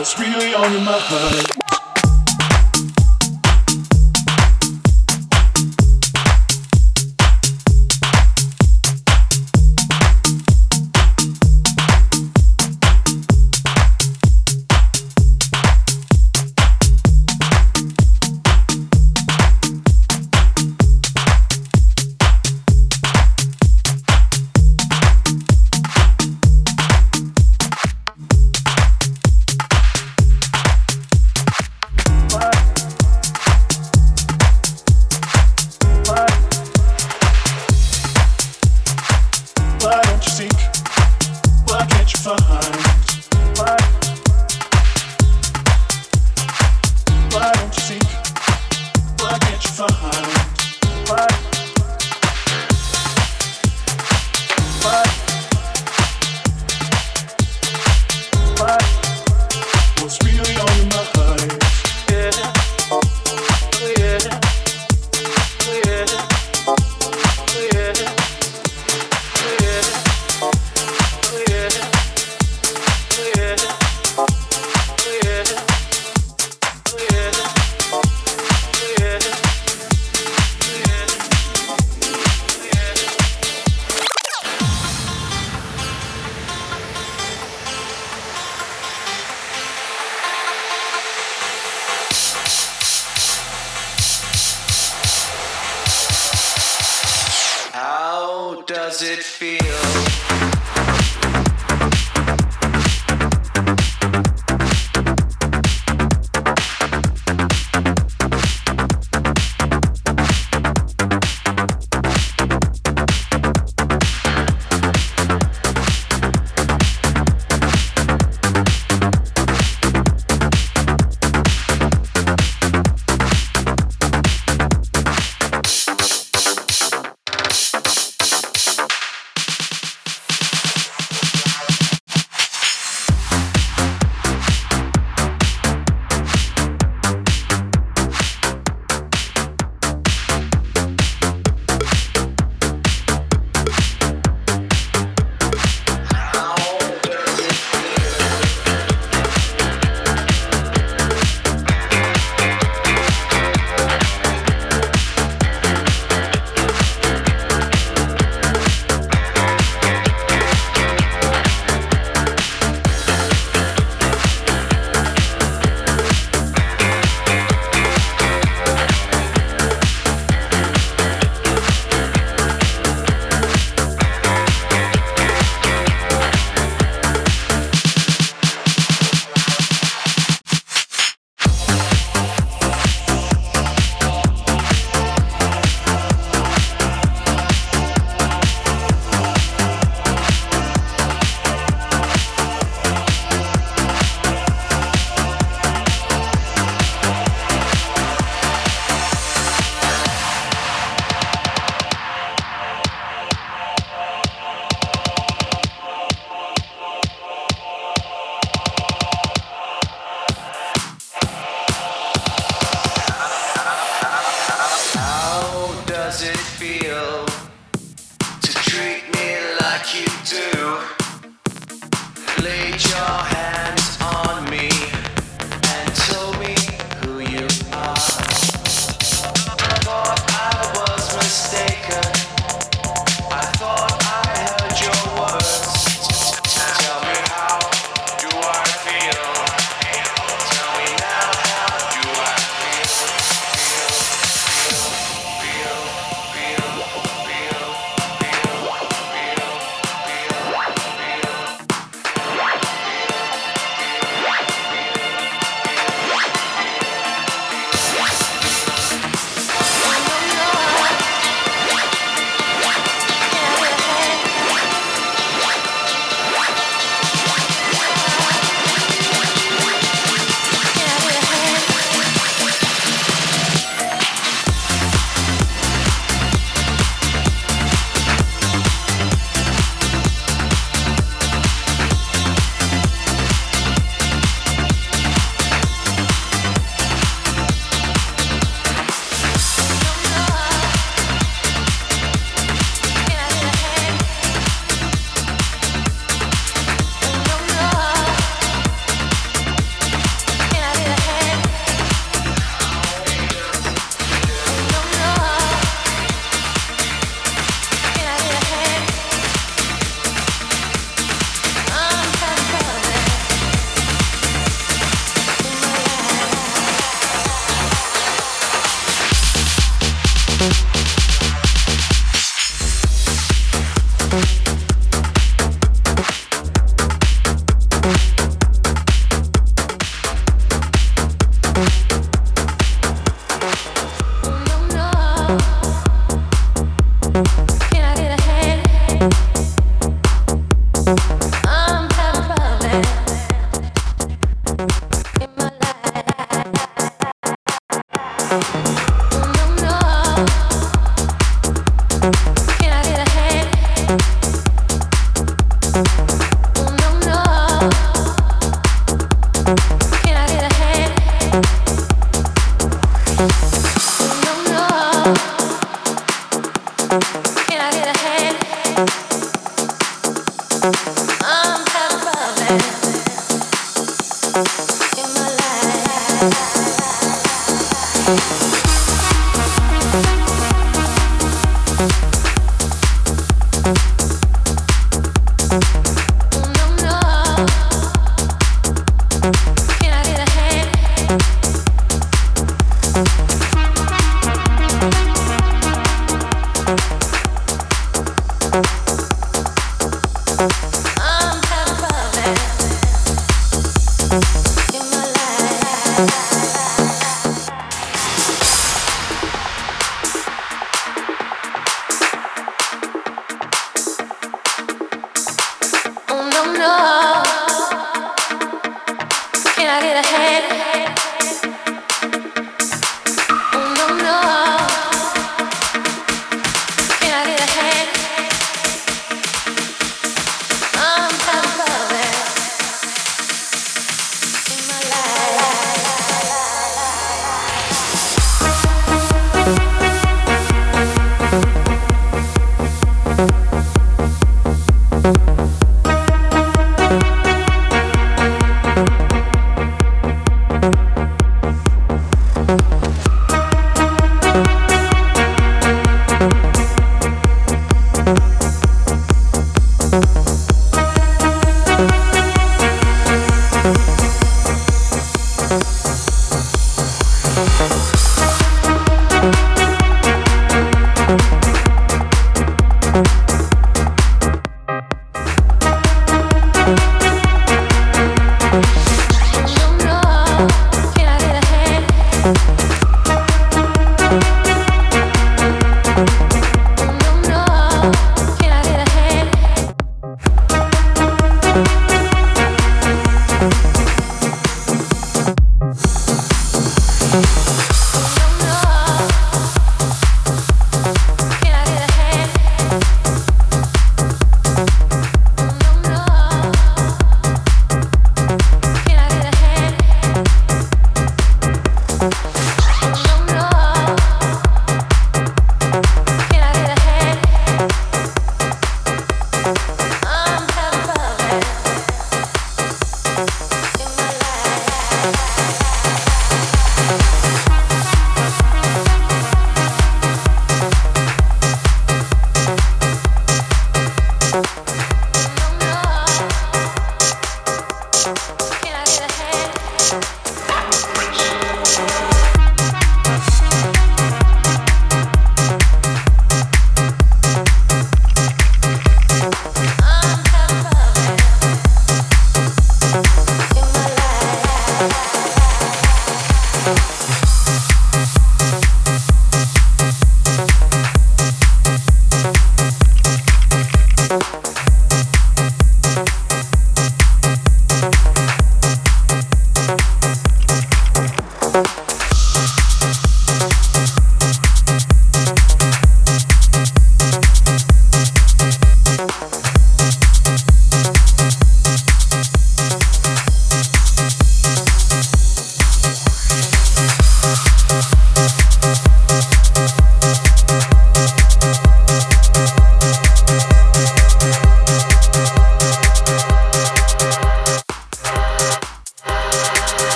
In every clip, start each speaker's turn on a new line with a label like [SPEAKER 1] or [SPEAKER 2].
[SPEAKER 1] What's really on your mind?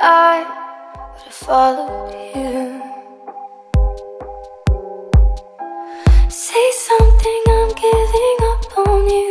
[SPEAKER 2] I would have followed you. Say something, I'm giving up on you.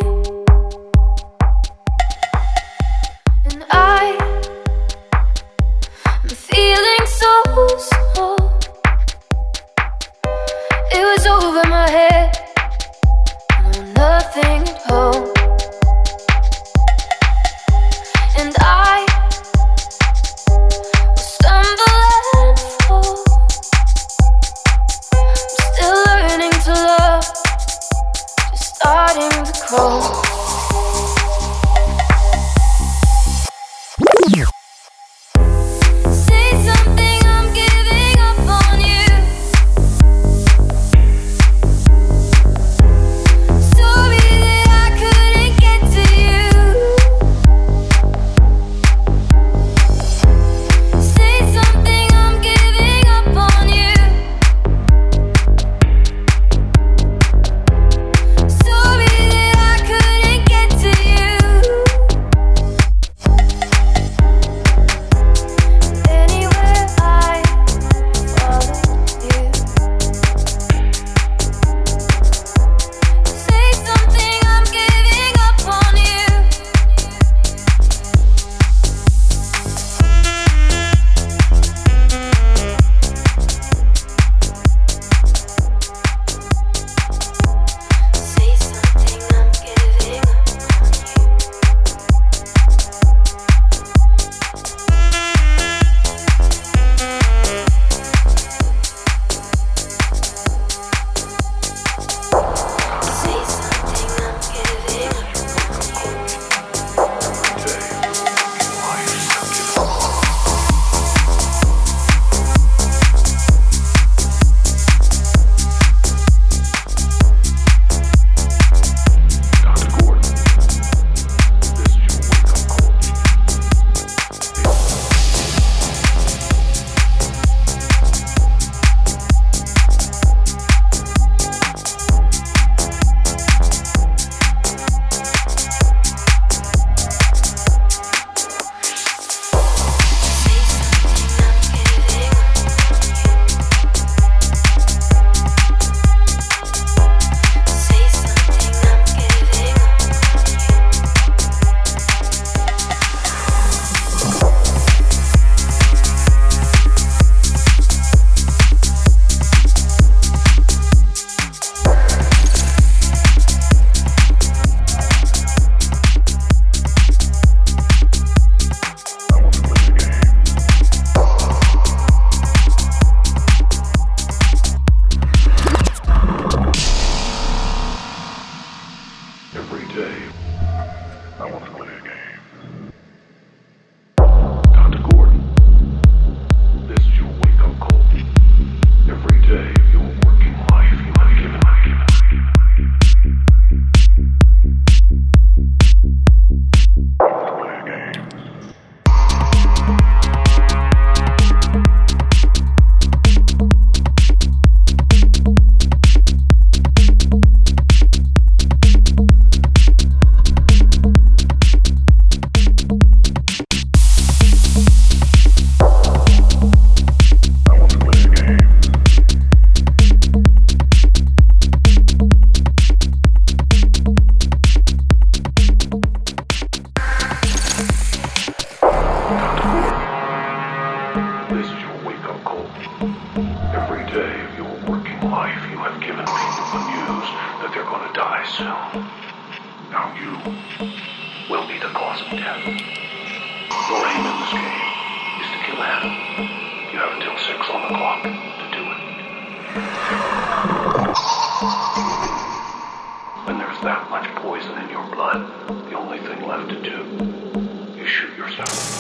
[SPEAKER 3] have given people the news that they're going to die soon. Now you will be the cause of death. Your aim in this game is to kill Adam. You have until six on the clock to do it. When there's that much poison in your blood, the only thing left to do is shoot yourself.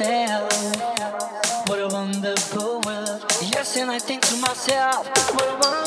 [SPEAKER 3] myself, what a wonderful world. Yes, and
[SPEAKER 4] I think to myself, what a wonderful